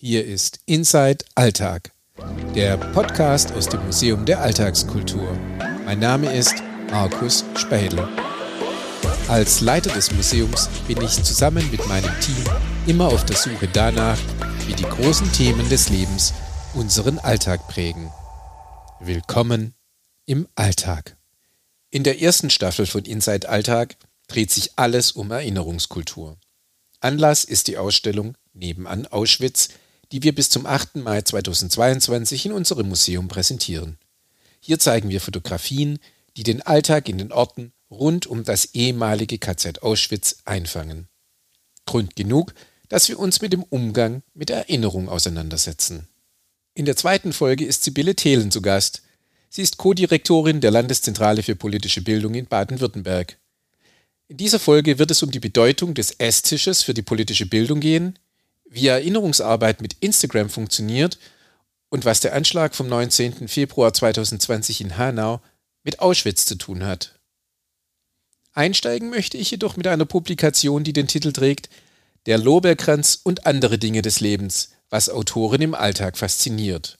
Hier ist Inside Alltag, der Podcast aus dem Museum der Alltagskultur. Mein Name ist Markus Speidel. Als Leiter des Museums bin ich zusammen mit meinem Team immer auf der Suche danach, wie die großen Themen des Lebens unseren Alltag prägen. Willkommen im Alltag. In der ersten Staffel von Inside Alltag dreht sich alles um Erinnerungskultur. Anlass ist die Ausstellung Nebenan Auschwitz, die wir bis zum 8. Mai 2022 in unserem Museum präsentieren. Hier zeigen wir Fotografien, die den Alltag in den Orten rund um das ehemalige KZ Auschwitz einfangen. Grund genug, dass wir uns mit dem Umgang mit Erinnerung auseinandersetzen. In der zweiten Folge ist Sibylle Thelen zu Gast. Sie ist Co-Direktorin der Landeszentrale für politische Bildung in Baden-Württemberg. In dieser Folge wird es um die Bedeutung des Esstisches für die politische Bildung gehen, wie Erinnerungsarbeit mit Instagram funktioniert und was der Anschlag vom 19. Februar 2020 in Hanau mit Auschwitz zu tun hat. Einsteigen möchte ich jedoch mit einer Publikation, die den Titel trägt Der Lorbeerkranz und andere Dinge des Lebens, was Autoren im Alltag fasziniert.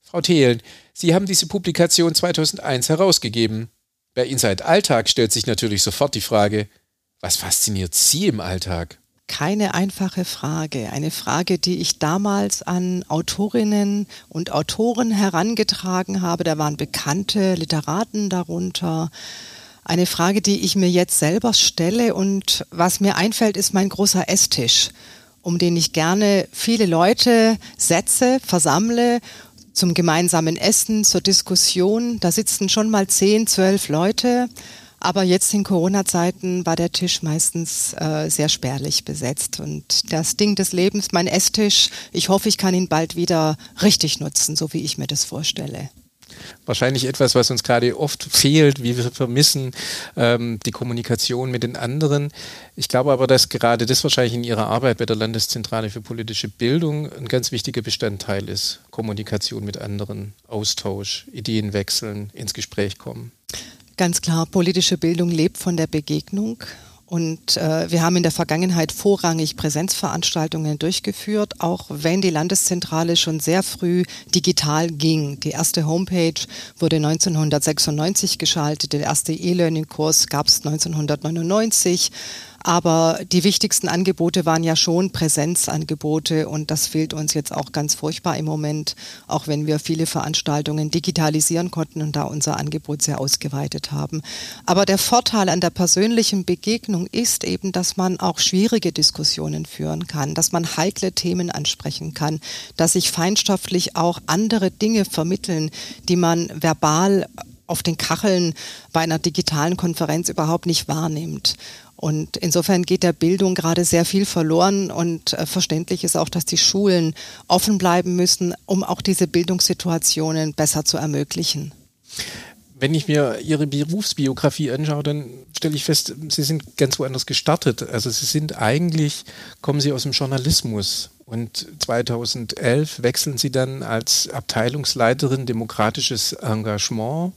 Frau Thelen, Sie haben diese Publikation 2001 herausgegeben. Bei Inside Alltag stellt sich natürlich sofort die Frage, was fasziniert Sie im Alltag? Keine einfache Frage. Eine Frage, die ich damals an Autorinnen und Autoren herangetragen habe. Da waren bekannte Literaten darunter. Eine Frage, die ich mir jetzt selber stelle und was mir einfällt, ist mein großer Esstisch, um den ich gerne viele Leute setze, versammle zum gemeinsamen Essen, zur Diskussion. Da sitzen schon mal zehn, zwölf Leute aber jetzt in Corona-Zeiten war der Tisch meistens äh, sehr spärlich besetzt. Und das Ding des Lebens, mein Esstisch, ich hoffe, ich kann ihn bald wieder richtig nutzen, so wie ich mir das vorstelle wahrscheinlich etwas, was uns gerade oft fehlt, wie wir vermissen ähm, die Kommunikation mit den anderen. Ich glaube aber, dass gerade das wahrscheinlich in Ihrer Arbeit bei der Landeszentrale für politische Bildung ein ganz wichtiger Bestandteil ist. Kommunikation mit anderen, Austausch, Ideen wechseln, ins Gespräch kommen. Ganz klar, politische Bildung lebt von der Begegnung. Und äh, wir haben in der Vergangenheit vorrangig Präsenzveranstaltungen durchgeführt, auch wenn die Landeszentrale schon sehr früh digital ging. Die erste Homepage wurde 1996 geschaltet, der erste E-Learning-Kurs gab es 1999. Aber die wichtigsten Angebote waren ja schon Präsenzangebote und das fehlt uns jetzt auch ganz furchtbar im Moment, auch wenn wir viele Veranstaltungen digitalisieren konnten und da unser Angebot sehr ausgeweitet haben. Aber der Vorteil an der persönlichen Begegnung ist eben, dass man auch schwierige Diskussionen führen kann, dass man heikle Themen ansprechen kann, dass sich feindschaftlich auch andere Dinge vermitteln, die man verbal auf den Kacheln bei einer digitalen Konferenz überhaupt nicht wahrnimmt. Und insofern geht der Bildung gerade sehr viel verloren und äh, verständlich ist auch, dass die Schulen offen bleiben müssen, um auch diese Bildungssituationen besser zu ermöglichen. Wenn ich mir Ihre Berufsbiografie anschaue, dann stelle ich fest, Sie sind ganz woanders gestartet. Also Sie sind eigentlich, kommen Sie aus dem Journalismus. Und 2011 wechseln Sie dann als Abteilungsleiterin demokratisches Engagement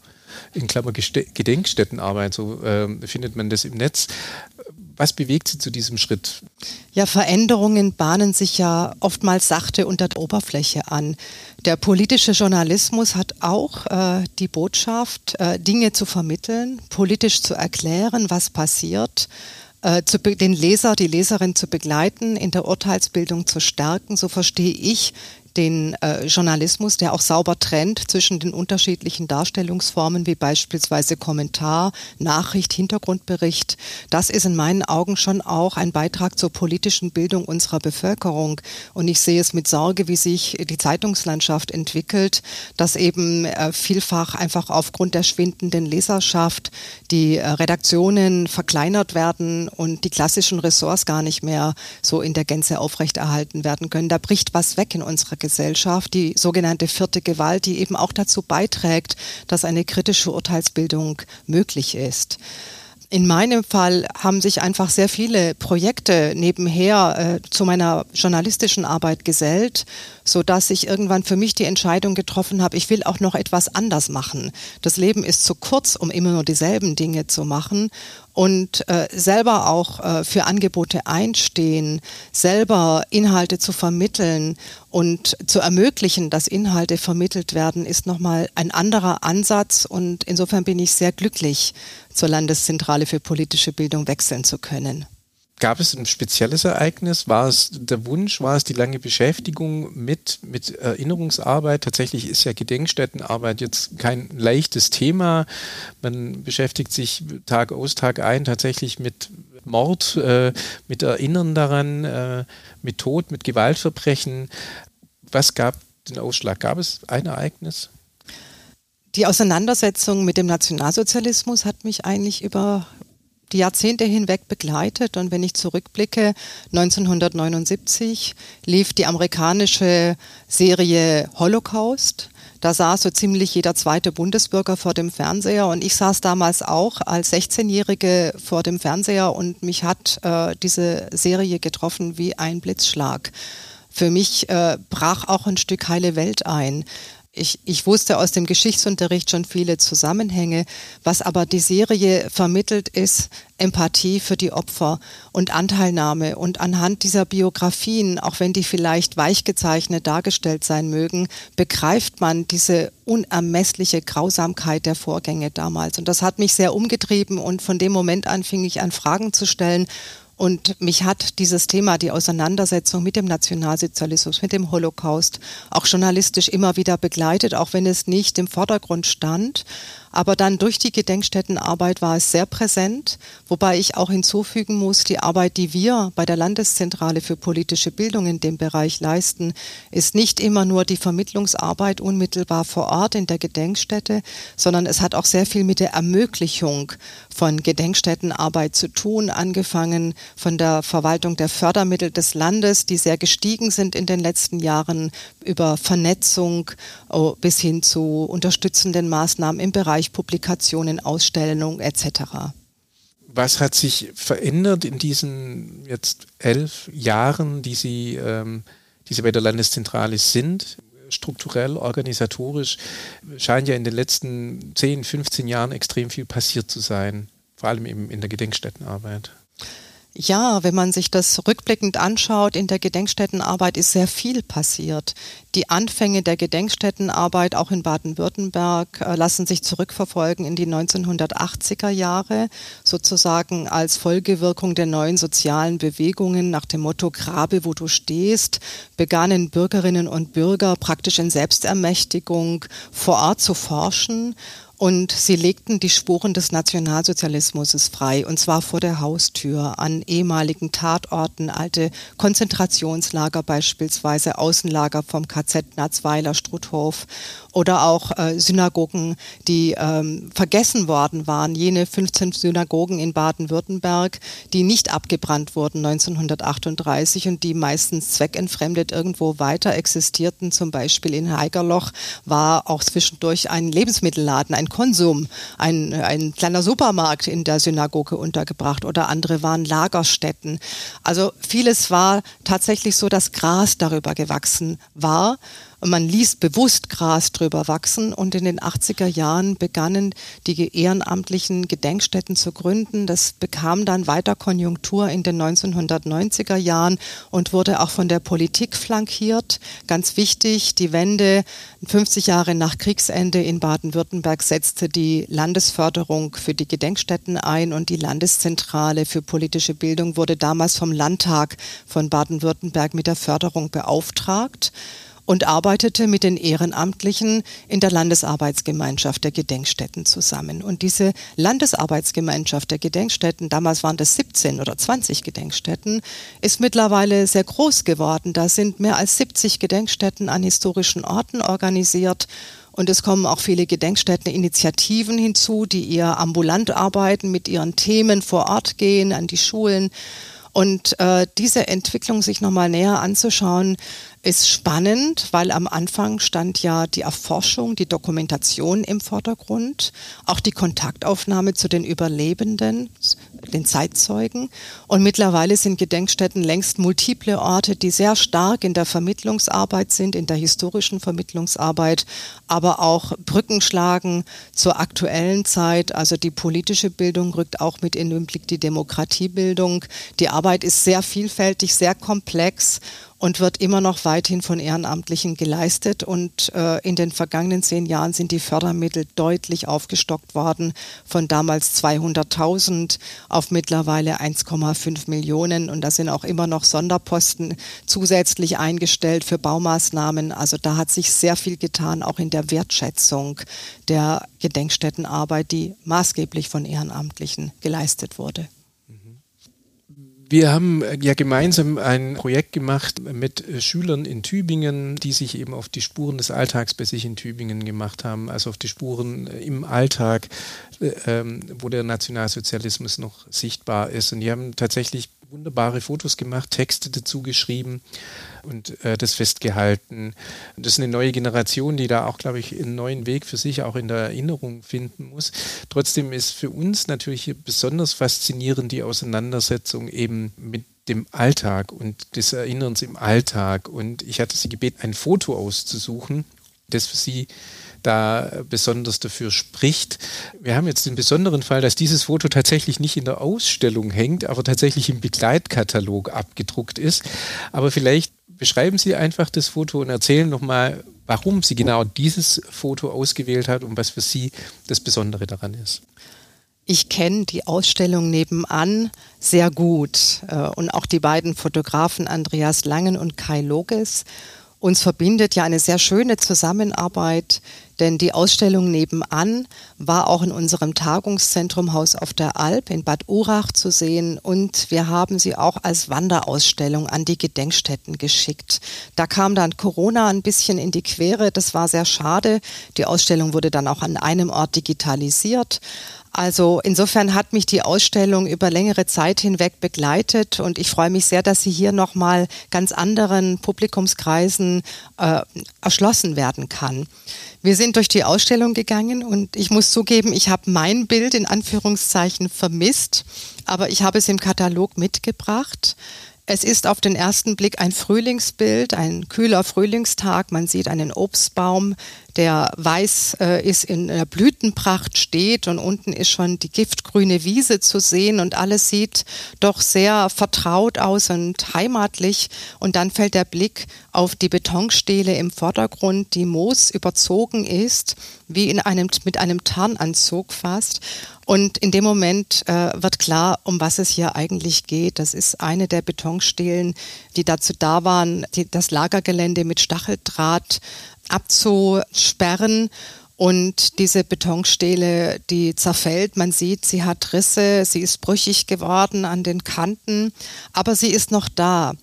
in Klammer Gedenkstättenarbeit, so äh, findet man das im Netz. Was bewegt Sie zu diesem Schritt? Ja, Veränderungen bahnen sich ja oftmals sachte unter der Oberfläche an. Der politische Journalismus hat auch äh, die Botschaft, äh, Dinge zu vermitteln, politisch zu erklären, was passiert äh, zu den Leser, die Leserin zu begleiten, in der Urteilsbildung zu stärken. So verstehe ich den äh, Journalismus, der auch sauber trennt zwischen den unterschiedlichen Darstellungsformen, wie beispielsweise Kommentar, Nachricht, Hintergrundbericht. Das ist in meinen Augen schon auch ein Beitrag zur politischen Bildung unserer Bevölkerung. Und ich sehe es mit Sorge, wie sich die Zeitungslandschaft entwickelt, dass eben äh, vielfach einfach aufgrund der schwindenden Leserschaft die äh, Redaktionen verkleinert werden und die klassischen Ressorts gar nicht mehr so in der Gänze aufrechterhalten werden können. Da bricht was weg in unserer Gesellschaft, die sogenannte vierte Gewalt, die eben auch dazu beiträgt, dass eine kritische Urteilsbildung möglich ist. In meinem Fall haben sich einfach sehr viele Projekte nebenher äh, zu meiner journalistischen Arbeit gesellt, so dass ich irgendwann für mich die Entscheidung getroffen habe, ich will auch noch etwas anders machen. Das Leben ist zu kurz, um immer nur dieselben Dinge zu machen und äh, selber auch äh, für Angebote einstehen, selber Inhalte zu vermitteln und zu ermöglichen, dass Inhalte vermittelt werden, ist nochmal ein anderer Ansatz und insofern bin ich sehr glücklich, zur Landeszentrale für politische Bildung wechseln zu können. Gab es ein spezielles Ereignis? War es der Wunsch, war es die lange Beschäftigung mit, mit Erinnerungsarbeit? Tatsächlich ist ja Gedenkstättenarbeit jetzt kein leichtes Thema. Man beschäftigt sich Tag aus, Tag ein tatsächlich mit Mord, äh, mit Erinnern daran, äh, mit Tod, mit Gewaltverbrechen. Was gab den Ausschlag? Gab es ein Ereignis? Die Auseinandersetzung mit dem Nationalsozialismus hat mich eigentlich über die Jahrzehnte hinweg begleitet. Und wenn ich zurückblicke, 1979 lief die amerikanische Serie Holocaust. Da saß so ziemlich jeder zweite Bundesbürger vor dem Fernseher und ich saß damals auch als 16-Jährige vor dem Fernseher und mich hat äh, diese Serie getroffen wie ein Blitzschlag. Für mich äh, brach auch ein Stück heile Welt ein. Ich, ich wusste aus dem Geschichtsunterricht schon viele Zusammenhänge. Was aber die Serie vermittelt, ist Empathie für die Opfer und Anteilnahme. Und anhand dieser Biografien, auch wenn die vielleicht weich gezeichnet dargestellt sein mögen, begreift man diese unermessliche Grausamkeit der Vorgänge damals. Und das hat mich sehr umgetrieben und von dem Moment an fing ich an, Fragen zu stellen und mich hat dieses Thema, die Auseinandersetzung mit dem Nationalsozialismus, mit dem Holocaust, auch journalistisch immer wieder begleitet, auch wenn es nicht im Vordergrund stand. Aber dann durch die Gedenkstättenarbeit war es sehr präsent, wobei ich auch hinzufügen muss, die Arbeit, die wir bei der Landeszentrale für politische Bildung in dem Bereich leisten, ist nicht immer nur die Vermittlungsarbeit unmittelbar vor Ort in der Gedenkstätte, sondern es hat auch sehr viel mit der Ermöglichung von Gedenkstättenarbeit zu tun, angefangen von der Verwaltung der Fördermittel des Landes, die sehr gestiegen sind in den letzten Jahren, über Vernetzung oh, bis hin zu unterstützenden Maßnahmen im Bereich Bereich Publikationen, Ausstellungen etc. Was hat sich verändert in diesen jetzt elf Jahren, die Sie, ähm, die Sie bei der Landeszentrale sind? strukturell, organisatorisch scheint ja in den letzten 10, 15 Jahren extrem viel passiert zu sein, vor allem eben in der Gedenkstättenarbeit. Ja, wenn man sich das rückblickend anschaut, in der Gedenkstättenarbeit ist sehr viel passiert. Die Anfänge der Gedenkstättenarbeit auch in Baden-Württemberg äh, lassen sich zurückverfolgen in die 1980er Jahre, sozusagen als Folgewirkung der neuen sozialen Bewegungen nach dem Motto Grabe, wo du stehst, begannen Bürgerinnen und Bürger praktisch in Selbstermächtigung vor Ort zu forschen und sie legten die Spuren des Nationalsozialismus frei, und zwar vor der Haustür, an ehemaligen Tatorten, alte Konzentrationslager beispielsweise, Außenlager vom KZ Natzweiler, Struthof oder auch äh, Synagogen, die ähm, vergessen worden waren, jene 15 Synagogen in Baden-Württemberg, die nicht abgebrannt wurden 1938 und die meistens zweckentfremdet irgendwo weiter existierten. Zum Beispiel in Heigerloch war auch zwischendurch ein Lebensmittelladen, ein Konsum, ein, ein kleiner Supermarkt in der Synagoge untergebracht oder andere waren Lagerstätten. Also vieles war tatsächlich so, dass Gras darüber gewachsen war man ließ bewusst Gras drüber wachsen und in den 80er Jahren begannen die ehrenamtlichen Gedenkstätten zu gründen. Das bekam dann weiter Konjunktur in den 1990er Jahren und wurde auch von der Politik flankiert. Ganz wichtig, die Wende 50 Jahre nach Kriegsende in Baden-Württemberg setzte die Landesförderung für die Gedenkstätten ein und die Landeszentrale für politische Bildung wurde damals vom Landtag von Baden-Württemberg mit der Förderung beauftragt und arbeitete mit den Ehrenamtlichen in der Landesarbeitsgemeinschaft der Gedenkstätten zusammen. Und diese Landesarbeitsgemeinschaft der Gedenkstätten, damals waren das 17 oder 20 Gedenkstätten, ist mittlerweile sehr groß geworden. Da sind mehr als 70 Gedenkstätten an historischen Orten organisiert. Und es kommen auch viele Gedenkstätten-Initiativen hinzu, die eher ambulant arbeiten, mit ihren Themen vor Ort gehen, an die Schulen. Und äh, diese Entwicklung sich nochmal näher anzuschauen, ist spannend, weil am Anfang stand ja die Erforschung, die Dokumentation im Vordergrund, auch die Kontaktaufnahme zu den Überlebenden, den Zeitzeugen. Und mittlerweile sind Gedenkstätten längst multiple Orte, die sehr stark in der Vermittlungsarbeit sind, in der historischen Vermittlungsarbeit, aber auch Brücken schlagen zur aktuellen Zeit. Also die politische Bildung rückt auch mit in den Blick die Demokratiebildung. Die Arbeit ist sehr vielfältig, sehr komplex und wird immer noch weithin von Ehrenamtlichen geleistet. Und äh, in den vergangenen zehn Jahren sind die Fördermittel deutlich aufgestockt worden, von damals 200.000 auf mittlerweile 1,5 Millionen. Und da sind auch immer noch Sonderposten zusätzlich eingestellt für Baumaßnahmen. Also da hat sich sehr viel getan, auch in der Wertschätzung der Gedenkstättenarbeit, die maßgeblich von Ehrenamtlichen geleistet wurde. Wir haben äh, ja gemeinsam ein Projekt gemacht mit äh, Schülern in Tübingen, die sich eben auf die Spuren des Alltags bei sich in Tübingen gemacht haben, also auf die Spuren äh, im Alltag, ähm, wo der Nationalsozialismus noch sichtbar ist. Und die haben tatsächlich wunderbare Fotos gemacht, Texte dazu geschrieben und äh, das festgehalten. Das ist eine neue Generation, die da auch, glaube ich, einen neuen Weg für sich auch in der Erinnerung finden muss. Trotzdem ist für uns natürlich besonders faszinierend die Auseinandersetzung eben mit dem Alltag und des Erinnerns im Alltag. Und ich hatte sie gebeten, ein Foto auszusuchen, das für sie da besonders dafür spricht. Wir haben jetzt den besonderen Fall, dass dieses Foto tatsächlich nicht in der Ausstellung hängt, aber tatsächlich im Begleitkatalog abgedruckt ist. Aber vielleicht beschreiben Sie einfach das Foto und erzählen nochmal, warum Sie genau dieses Foto ausgewählt hat und was für Sie das Besondere daran ist. Ich kenne die Ausstellung nebenan sehr gut äh, und auch die beiden Fotografen Andreas Langen und Kai Loges. Uns verbindet ja eine sehr schöne Zusammenarbeit, denn die Ausstellung nebenan war auch in unserem Tagungszentrum Haus auf der Alp in Bad Urach zu sehen und wir haben sie auch als Wanderausstellung an die Gedenkstätten geschickt. Da kam dann Corona ein bisschen in die Quere, das war sehr schade. Die Ausstellung wurde dann auch an einem Ort digitalisiert. Also insofern hat mich die Ausstellung über längere Zeit hinweg begleitet und ich freue mich sehr, dass sie hier nochmal ganz anderen Publikumskreisen äh, erschlossen werden kann. Wir sind durch die Ausstellung gegangen und ich muss zugeben, ich habe mein Bild in Anführungszeichen vermisst, aber ich habe es im Katalog mitgebracht. Es ist auf den ersten Blick ein Frühlingsbild, ein kühler Frühlingstag. Man sieht einen Obstbaum, der weiß äh, ist in der Blütenpracht steht und unten ist schon die giftgrüne Wiese zu sehen und alles sieht doch sehr vertraut aus und heimatlich und dann fällt der Blick auf die Betonstele im Vordergrund, die Moos überzogen ist, wie in einem mit einem Tarnanzug fast und in dem Moment äh, wird klar, um was es hier eigentlich geht. Das ist eine der Betonstelen, die dazu da waren, die, das Lagergelände mit Stacheldraht abzusperren. Und diese Betonstele, die zerfällt, man sieht, sie hat Risse, sie ist brüchig geworden an den Kanten, aber sie ist noch da.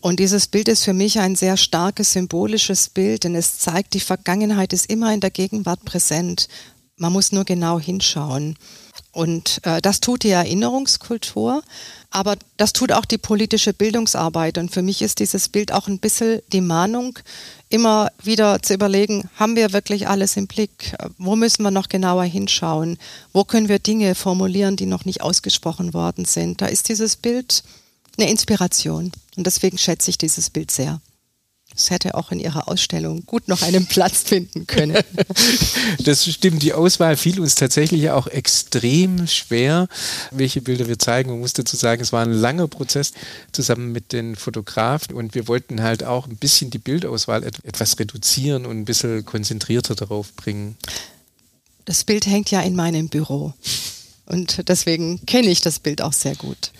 Und dieses Bild ist für mich ein sehr starkes symbolisches Bild, denn es zeigt, die Vergangenheit ist immer in der Gegenwart präsent. Man muss nur genau hinschauen. Und äh, das tut die Erinnerungskultur, aber das tut auch die politische Bildungsarbeit. Und für mich ist dieses Bild auch ein bisschen die Mahnung, immer wieder zu überlegen, haben wir wirklich alles im Blick? Wo müssen wir noch genauer hinschauen? Wo können wir Dinge formulieren, die noch nicht ausgesprochen worden sind? Da ist dieses Bild eine Inspiration. Und deswegen schätze ich dieses Bild sehr. Es hätte auch in Ihrer Ausstellung gut noch einen Platz finden können. das stimmt. Die Auswahl fiel uns tatsächlich auch extrem schwer, welche Bilder wir zeigen. Man muss dazu sagen, es war ein langer Prozess zusammen mit den Fotografen und wir wollten halt auch ein bisschen die Bildauswahl etwas reduzieren und ein bisschen konzentrierter darauf bringen. Das Bild hängt ja in meinem Büro. Und deswegen kenne ich das Bild auch sehr gut.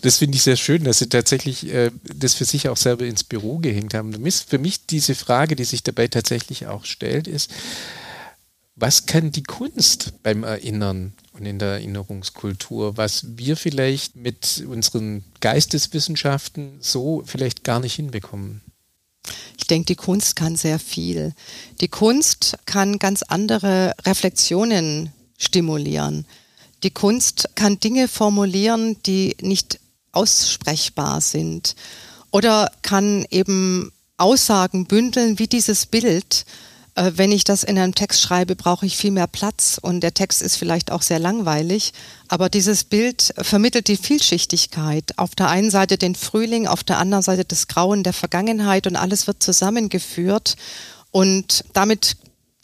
Das finde ich sehr schön, dass Sie tatsächlich äh, das für sich auch selber ins Büro gehängt haben. Für mich diese Frage, die sich dabei tatsächlich auch stellt, ist, was kann die Kunst beim Erinnern und in der Erinnerungskultur, was wir vielleicht mit unseren Geisteswissenschaften so vielleicht gar nicht hinbekommen? Ich denke, die Kunst kann sehr viel. Die Kunst kann ganz andere Reflexionen stimulieren. Die Kunst kann Dinge formulieren, die nicht aussprechbar sind oder kann eben Aussagen bündeln wie dieses Bild, äh, wenn ich das in einem Text schreibe, brauche ich viel mehr Platz und der Text ist vielleicht auch sehr langweilig. Aber dieses Bild vermittelt die Vielschichtigkeit. Auf der einen Seite den Frühling, auf der anderen Seite das Grauen der Vergangenheit und alles wird zusammengeführt. Und damit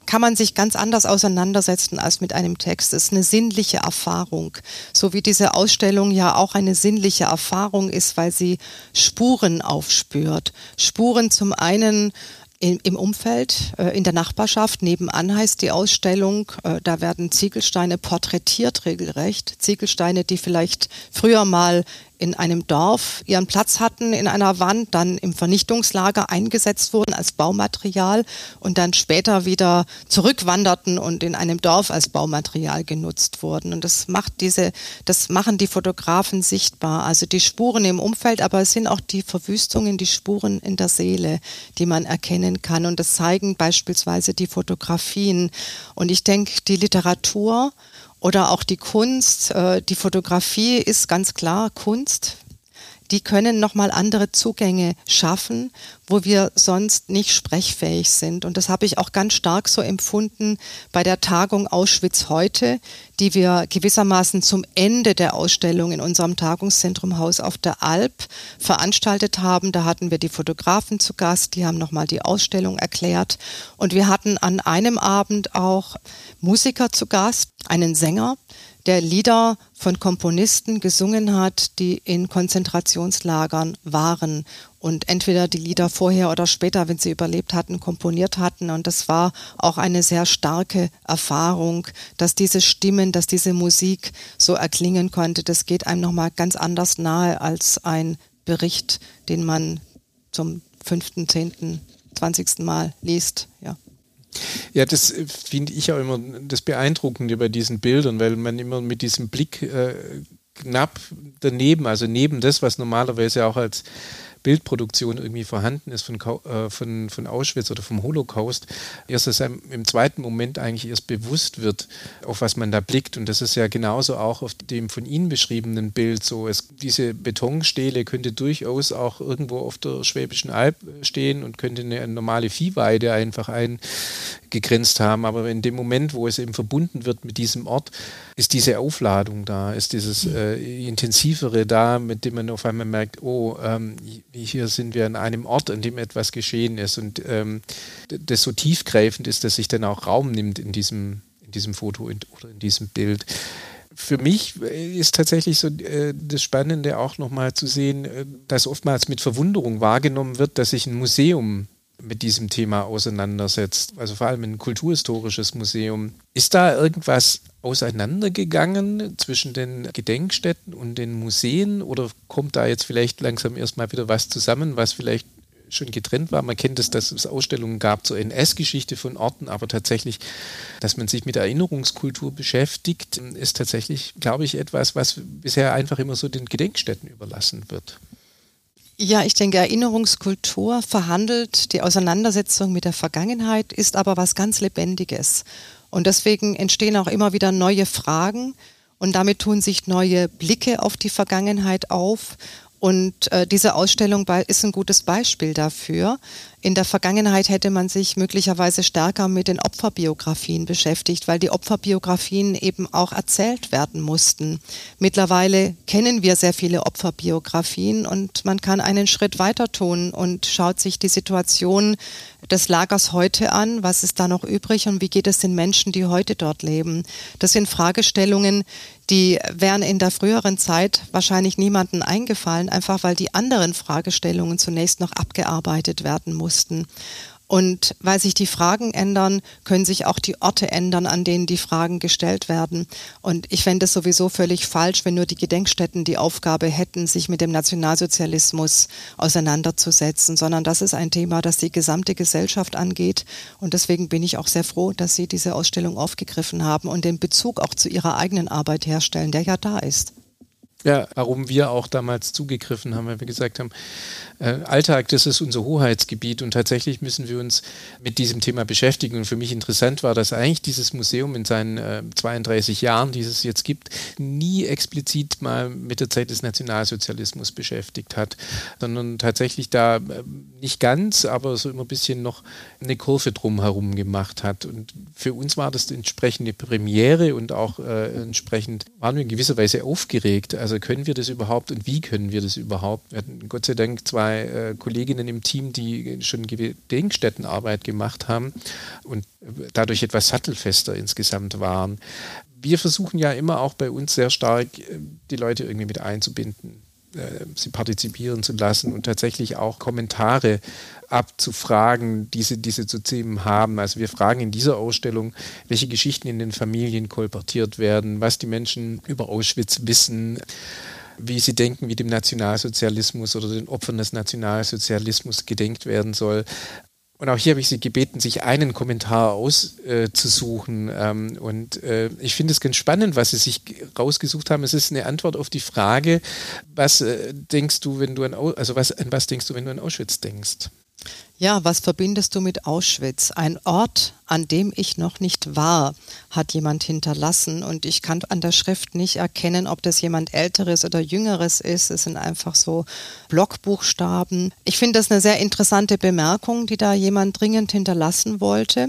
kann man sich ganz anders auseinandersetzen als mit einem Text. Es ist eine sinnliche Erfahrung. So wie diese Ausstellung ja auch eine sinnliche Erfahrung ist, weil sie Spuren aufspürt. Spuren zum einen im Umfeld, äh, in der Nachbarschaft. Nebenan heißt die Ausstellung, äh, da werden Ziegelsteine porträtiert regelrecht. Ziegelsteine, die vielleicht früher mal in einem Dorf ihren Platz hatten in einer Wand, dann im Vernichtungslager eingesetzt wurden als Baumaterial und dann später wieder zurückwanderten und in einem Dorf als Baumaterial genutzt wurden. Und das macht diese, das machen die Fotografen sichtbar. Also die Spuren im Umfeld, aber es sind auch die Verwüstungen, die Spuren in der Seele, die man erkennen kann. Und das zeigen beispielsweise die Fotografien. Und ich denke, die Literatur oder auch die Kunst, äh, die Fotografie ist ganz klar Kunst die können nochmal andere Zugänge schaffen, wo wir sonst nicht sprechfähig sind. Und das habe ich auch ganz stark so empfunden bei der Tagung Auschwitz heute, die wir gewissermaßen zum Ende der Ausstellung in unserem Tagungszentrum Haus auf der Alp veranstaltet haben. Da hatten wir die Fotografen zu Gast, die haben nochmal die Ausstellung erklärt. Und wir hatten an einem Abend auch Musiker zu Gast, einen Sänger, der Lieder von Komponisten gesungen hat, die in Konzentrationslagern waren und entweder die Lieder vorher oder später, wenn sie überlebt hatten, komponiert hatten. Und das war auch eine sehr starke Erfahrung, dass diese Stimmen, dass diese Musik so erklingen konnte. Das geht einem nochmal ganz anders nahe als ein Bericht, den man zum fünften, zehnten, zwanzigsten Mal liest. Ja. Ja, das äh, finde ich auch immer das Beeindruckende bei diesen Bildern, weil man immer mit diesem Blick äh, knapp daneben, also neben das, was normalerweise auch als Bildproduktion irgendwie vorhanden ist von, äh, von, von Auschwitz oder vom Holocaust, erst dass einem im zweiten Moment eigentlich erst bewusst wird, auf was man da blickt. Und das ist ja genauso auch auf dem von Ihnen beschriebenen Bild so. Es, diese Betonstele könnte durchaus auch irgendwo auf der Schwäbischen Alb stehen und könnte eine normale Viehweide einfach eingegrenzt haben. Aber in dem Moment, wo es eben verbunden wird mit diesem Ort, ist diese Aufladung da, ist dieses äh, intensivere da, mit dem man auf einmal merkt, oh, ähm, hier sind wir an einem Ort, an dem etwas geschehen ist und ähm, das so tiefgreifend ist, dass sich dann auch Raum nimmt in diesem, in diesem Foto oder in diesem Bild. Für mich ist tatsächlich so äh, das Spannende auch nochmal zu sehen, äh, dass oftmals mit Verwunderung wahrgenommen wird, dass sich ein Museum mit diesem Thema auseinandersetzt, also vor allem ein kulturhistorisches Museum. Ist da irgendwas auseinandergegangen zwischen den Gedenkstätten und den Museen oder kommt da jetzt vielleicht langsam erstmal wieder was zusammen, was vielleicht schon getrennt war. Man kennt es, dass es Ausstellungen gab zur NS-Geschichte von Orten, aber tatsächlich, dass man sich mit Erinnerungskultur beschäftigt, ist tatsächlich, glaube ich, etwas, was bisher einfach immer so den Gedenkstätten überlassen wird. Ja, ich denke, Erinnerungskultur verhandelt die Auseinandersetzung mit der Vergangenheit, ist aber was ganz Lebendiges. Und deswegen entstehen auch immer wieder neue Fragen und damit tun sich neue Blicke auf die Vergangenheit auf. Und äh, diese Ausstellung ist ein gutes Beispiel dafür. In der Vergangenheit hätte man sich möglicherweise stärker mit den Opferbiografien beschäftigt, weil die Opferbiografien eben auch erzählt werden mussten. Mittlerweile kennen wir sehr viele Opferbiografien und man kann einen Schritt weiter tun und schaut sich die Situation des Lagers heute an, was ist da noch übrig und wie geht es den Menschen, die heute dort leben. Das sind Fragestellungen, die wären in der früheren Zeit wahrscheinlich niemanden eingefallen, einfach weil die anderen Fragestellungen zunächst noch abgearbeitet werden mussten. Und weil sich die Fragen ändern, können sich auch die Orte ändern, an denen die Fragen gestellt werden. Und ich fände es sowieso völlig falsch, wenn nur die Gedenkstätten die Aufgabe hätten, sich mit dem Nationalsozialismus auseinanderzusetzen, sondern das ist ein Thema, das die gesamte Gesellschaft angeht. Und deswegen bin ich auch sehr froh, dass Sie diese Ausstellung aufgegriffen haben und den Bezug auch zu Ihrer eigenen Arbeit herstellen, der ja da ist. Ja, warum wir auch damals zugegriffen haben, weil wir gesagt haben, äh, Alltag, das ist unser Hoheitsgebiet und tatsächlich müssen wir uns mit diesem Thema beschäftigen. Und für mich interessant war, dass eigentlich dieses Museum in seinen äh, 32 Jahren, die es jetzt gibt, nie explizit mal mit der Zeit des Nationalsozialismus beschäftigt hat, sondern tatsächlich da äh, nicht ganz, aber so immer ein bisschen noch eine Kurve drumherum gemacht hat. Und für uns war das entsprechende Premiere und auch äh, entsprechend waren wir in gewisser Weise aufgeregt. Also können wir das überhaupt und wie können wir das überhaupt? Wir hatten Gott sei Dank zwei zwei äh, Kolleginnen im Team, die schon Gedenkstättenarbeit gemacht haben und dadurch etwas sattelfester insgesamt waren. Wir versuchen ja immer auch bei uns sehr stark, äh, die Leute irgendwie mit einzubinden äh, sie partizipieren zu lassen und tatsächlich auch Kommentare abzufragen, die sie, die sie zu Themen haben. Also wir fragen in dieser Ausstellung, welche Geschichten in den Familien kolportiert werden, was die Menschen über Auschwitz wissen wie sie denken, wie dem Nationalsozialismus oder den Opfern des Nationalsozialismus gedenkt werden soll. Und auch hier habe ich Sie gebeten, sich einen Kommentar auszusuchen. Äh, ähm, und äh, ich finde es ganz spannend, was Sie sich rausgesucht haben. Es ist eine Antwort auf die Frage, was äh, denkst du, wenn du an, also was, an was denkst du, wenn du an Auschwitz denkst? Ja, was verbindest du mit Auschwitz? Ein Ort, an dem ich noch nicht war, hat jemand hinterlassen und ich kann an der Schrift nicht erkennen, ob das jemand älteres oder jüngeres ist. Es sind einfach so Blockbuchstaben. Ich finde das eine sehr interessante Bemerkung, die da jemand dringend hinterlassen wollte.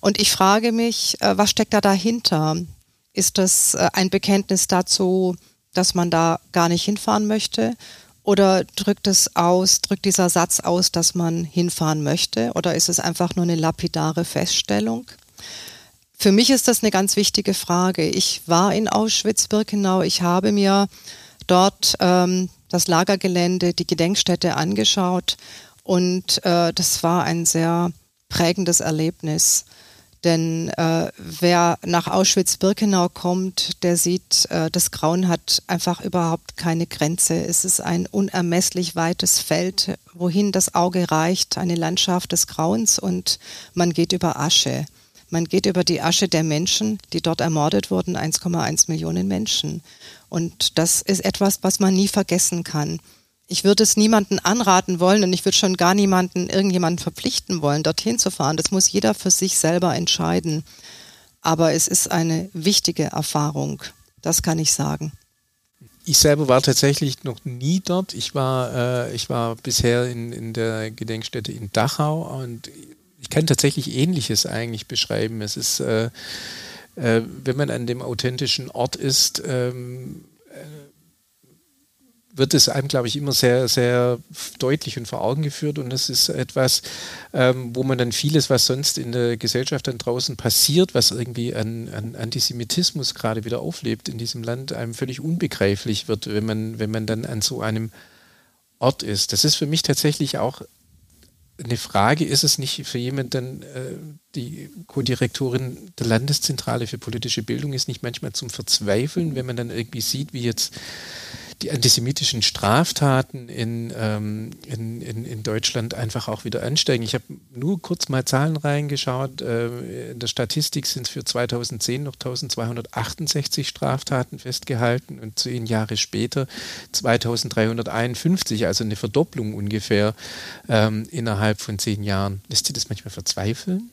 Und ich frage mich, äh, was steckt da dahinter? Ist das äh, ein Bekenntnis dazu, dass man da gar nicht hinfahren möchte? Oder drückt es aus, drückt dieser Satz aus, dass man hinfahren möchte? Oder ist es einfach nur eine lapidare Feststellung? Für mich ist das eine ganz wichtige Frage. Ich war in Auschwitz-Birkenau. Ich habe mir dort ähm, das Lagergelände, die Gedenkstätte angeschaut. Und äh, das war ein sehr prägendes Erlebnis. Denn äh, wer nach Auschwitz-Birkenau kommt, der sieht, äh, das Grauen hat einfach überhaupt keine Grenze. Es ist ein unermesslich weites Feld, wohin das Auge reicht, eine Landschaft des Grauens und man geht über Asche. Man geht über die Asche der Menschen, die dort ermordet wurden, 1,1 Millionen Menschen. Und das ist etwas, was man nie vergessen kann ich würde es niemanden anraten wollen und ich würde schon gar niemanden, irgendjemanden verpflichten wollen, dorthin zu fahren. Das muss jeder für sich selber entscheiden. Aber es ist eine wichtige Erfahrung. Das kann ich sagen. Ich selber war tatsächlich noch nie dort. Ich war, äh, ich war bisher in, in der Gedenkstätte in Dachau und ich kann tatsächlich Ähnliches eigentlich beschreiben. Es ist, äh, äh, wenn man an dem authentischen Ort ist, ähm, wird es einem, glaube ich, immer sehr, sehr deutlich und vor Augen geführt. Und das ist etwas, ähm, wo man dann vieles, was sonst in der Gesellschaft dann draußen passiert, was irgendwie an, an Antisemitismus gerade wieder auflebt in diesem Land, einem völlig unbegreiflich wird, wenn man, wenn man dann an so einem Ort ist. Das ist für mich tatsächlich auch eine Frage, ist es nicht für jemanden, äh, die Co-Direktorin der Landeszentrale für politische Bildung ist, nicht manchmal zum Verzweifeln, wenn man dann irgendwie sieht, wie jetzt die antisemitischen Straftaten in, ähm, in, in, in, Deutschland einfach auch wieder ansteigen. Ich habe nur kurz mal Zahlen reingeschaut. Äh, in der Statistik sind für 2010 noch 1268 Straftaten festgehalten und zehn Jahre später 2351, also eine Verdopplung ungefähr ähm, innerhalb von zehn Jahren. Lässt Sie das manchmal verzweifeln?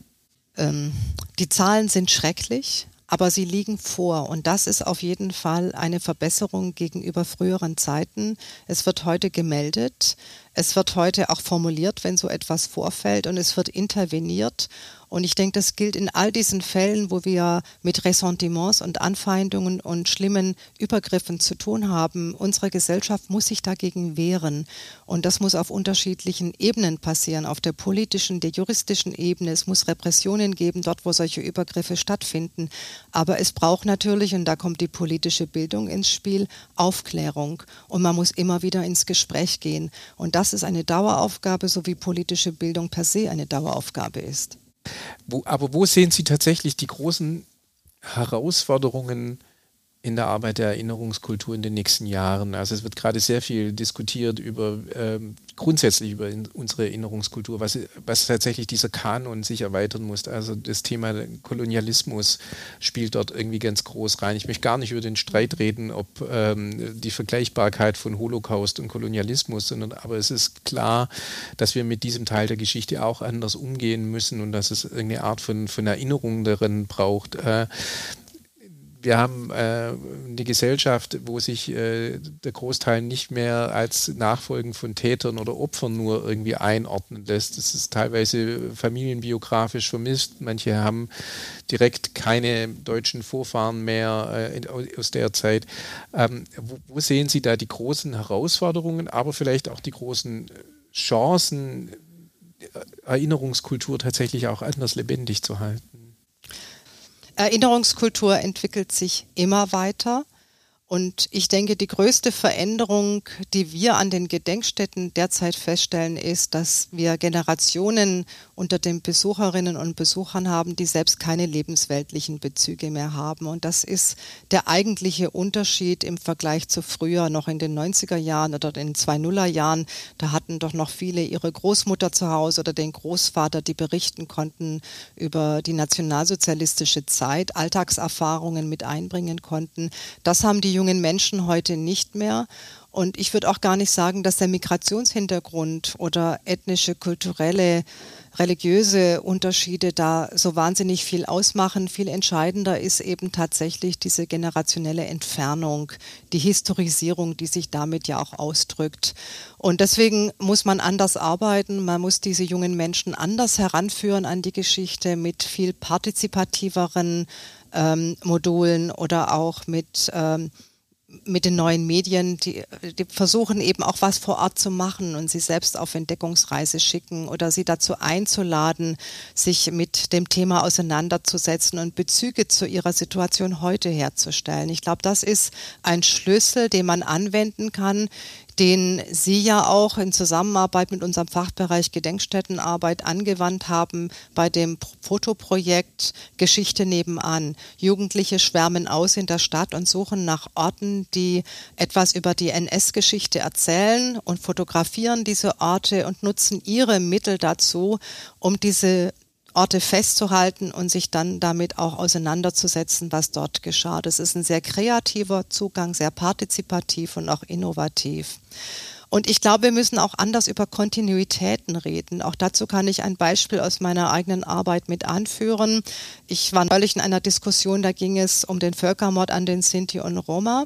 Ähm, die Zahlen sind schrecklich aber sie liegen vor und das ist auf jeden Fall eine Verbesserung gegenüber früheren Zeiten. Es wird heute gemeldet, es wird heute auch formuliert, wenn so etwas vorfällt und es wird interveniert und ich denke, das gilt in all diesen Fällen, wo wir mit Ressentiments und Anfeindungen und schlimmen Übergriffen zu tun haben. Unsere Gesellschaft muss sich dagegen wehren. Und das muss auf unterschiedlichen Ebenen passieren, auf der politischen, der juristischen Ebene. Es muss Repressionen geben, dort, wo solche Übergriffe stattfinden. Aber es braucht natürlich, und da kommt die politische Bildung ins Spiel, Aufklärung. Und man muss immer wieder ins Gespräch gehen. Und das ist eine Daueraufgabe, so wie politische Bildung per se eine Daueraufgabe ist. Wo, aber wo sehen Sie tatsächlich die großen Herausforderungen in der Arbeit der Erinnerungskultur in den nächsten Jahren? Also es wird gerade sehr viel diskutiert über ähm, grundsätzlich über unsere Erinnerungskultur, was, was tatsächlich dieser Kanon sich erweitern muss. Also das Thema Kolonialismus spielt dort irgendwie ganz groß rein. Ich möchte gar nicht über den Streit reden, ob ähm, die Vergleichbarkeit von Holocaust und Kolonialismus, sondern aber es ist klar, dass wir mit diesem Teil der Geschichte auch anders umgehen müssen und dass es irgendeine Art von, von Erinnerung darin braucht. Äh, wir haben äh, eine Gesellschaft, wo sich äh, der Großteil nicht mehr als Nachfolgen von Tätern oder Opfern nur irgendwie einordnen lässt. Das ist teilweise familienbiografisch vermisst. Manche haben direkt keine deutschen Vorfahren mehr äh, aus der Zeit. Ähm, wo, wo, sehen Sie da die großen Herausforderungen, aber vielleicht auch die großen Chancen, Erinnerungskultur tatsächlich auch anders lebendig zu halten? Erinnerungskultur entwickelt sich immer weiter. Und ich denke, die größte Veränderung, die wir an den Gedenkstätten derzeit feststellen, ist, dass wir Generationen unter den Besucherinnen und Besuchern haben, die selbst keine lebensweltlichen Bezüge mehr haben. Und das ist der eigentliche Unterschied im Vergleich zu früher, noch in den 90er Jahren oder den 20er Jahren. Da hatten doch noch viele ihre Großmutter zu Hause oder den Großvater, die berichten konnten über die nationalsozialistische Zeit, Alltagserfahrungen mit einbringen konnten. Das haben die jungen Menschen heute nicht mehr. Und ich würde auch gar nicht sagen, dass der Migrationshintergrund oder ethnische, kulturelle, religiöse Unterschiede da so wahnsinnig viel ausmachen. Viel entscheidender ist eben tatsächlich diese generationelle Entfernung, die Historisierung, die sich damit ja auch ausdrückt. Und deswegen muss man anders arbeiten. Man muss diese jungen Menschen anders heranführen an die Geschichte mit viel partizipativeren ähm, Modulen oder auch mit ähm, mit den neuen Medien, die, die, versuchen eben auch was vor Ort zu machen und sie selbst auf Entdeckungsreise schicken oder sie dazu einzuladen, sich mit dem Thema auseinanderzusetzen und Bezüge zu ihrer Situation heute herzustellen. Ich glaube, das ist ein Schlüssel, den man anwenden kann den Sie ja auch in Zusammenarbeit mit unserem Fachbereich Gedenkstättenarbeit angewandt haben bei dem Fotoprojekt Geschichte nebenan. Jugendliche schwärmen aus in der Stadt und suchen nach Orten, die etwas über die NS-Geschichte erzählen und fotografieren diese Orte und nutzen ihre Mittel dazu, um diese Orte festzuhalten und sich dann damit auch auseinanderzusetzen, was dort geschah. Das ist ein sehr kreativer Zugang, sehr partizipativ und auch innovativ. Und ich glaube, wir müssen auch anders über Kontinuitäten reden. Auch dazu kann ich ein Beispiel aus meiner eigenen Arbeit mit anführen. Ich war neulich in einer Diskussion, da ging es um den Völkermord an den Sinti und Roma.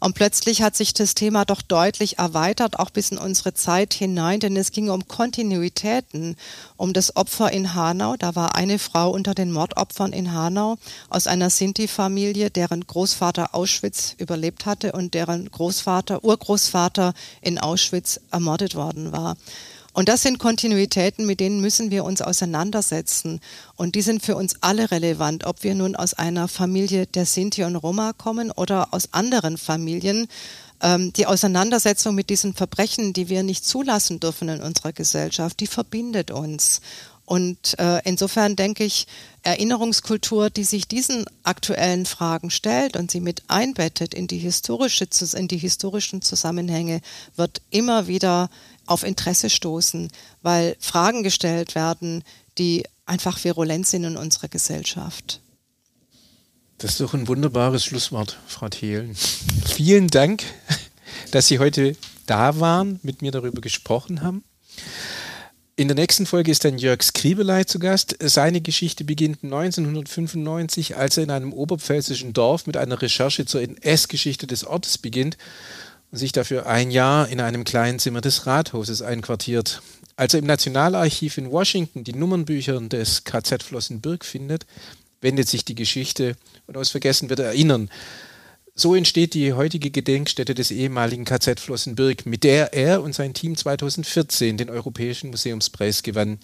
Und plötzlich hat sich das Thema doch deutlich erweitert, auch bis in unsere Zeit hinein, denn es ging um Kontinuitäten, um das Opfer in Hanau. Da war eine Frau unter den Mordopfern in Hanau aus einer Sinti-Familie, deren Großvater Auschwitz überlebt hatte und deren Großvater, Urgroßvater in Auschwitz ermordet worden war. Und das sind Kontinuitäten, mit denen müssen wir uns auseinandersetzen. Und die sind für uns alle relevant, ob wir nun aus einer Familie der Sinti und Roma kommen oder aus anderen Familien. Ähm, die Auseinandersetzung mit diesen Verbrechen, die wir nicht zulassen dürfen in unserer Gesellschaft, die verbindet uns. Und äh, insofern denke ich, Erinnerungskultur, die sich diesen aktuellen Fragen stellt und sie mit einbettet in die historische, in die historischen Zusammenhänge, wird immer wieder auf Interesse stoßen, weil Fragen gestellt werden, die einfach virulent sind in unserer Gesellschaft. Das ist doch ein wunderbares Schlusswort, Frau Thelen. Vielen Dank, dass Sie heute da waren, mit mir darüber gesprochen haben. In der nächsten Folge ist dann Jörg Skribelei zu Gast. Seine Geschichte beginnt 1995, als er in einem oberpfälzischen Dorf mit einer Recherche zur NS-Geschichte des Ortes beginnt sich dafür ein Jahr in einem kleinen Zimmer des Rathauses einquartiert. Als er im Nationalarchiv in Washington die Nummernbücher des KZ Flossenbürg findet, wendet sich die Geschichte und aus Vergessen wird er erinnern. So entsteht die heutige Gedenkstätte des ehemaligen KZ Flossenbürg, mit der er und sein Team 2014 den Europäischen Museumspreis gewann.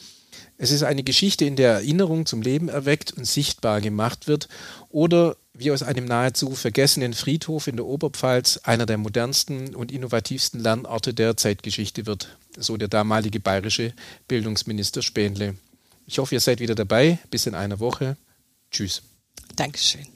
Es ist eine Geschichte, in der Erinnerung zum Leben erweckt und sichtbar gemacht wird oder wie aus einem nahezu vergessenen Friedhof in der Oberpfalz einer der modernsten und innovativsten Lernorte der Zeitgeschichte wird, so der damalige bayerische Bildungsminister Spähnle. Ich hoffe, ihr seid wieder dabei. Bis in einer Woche. Tschüss. Dankeschön.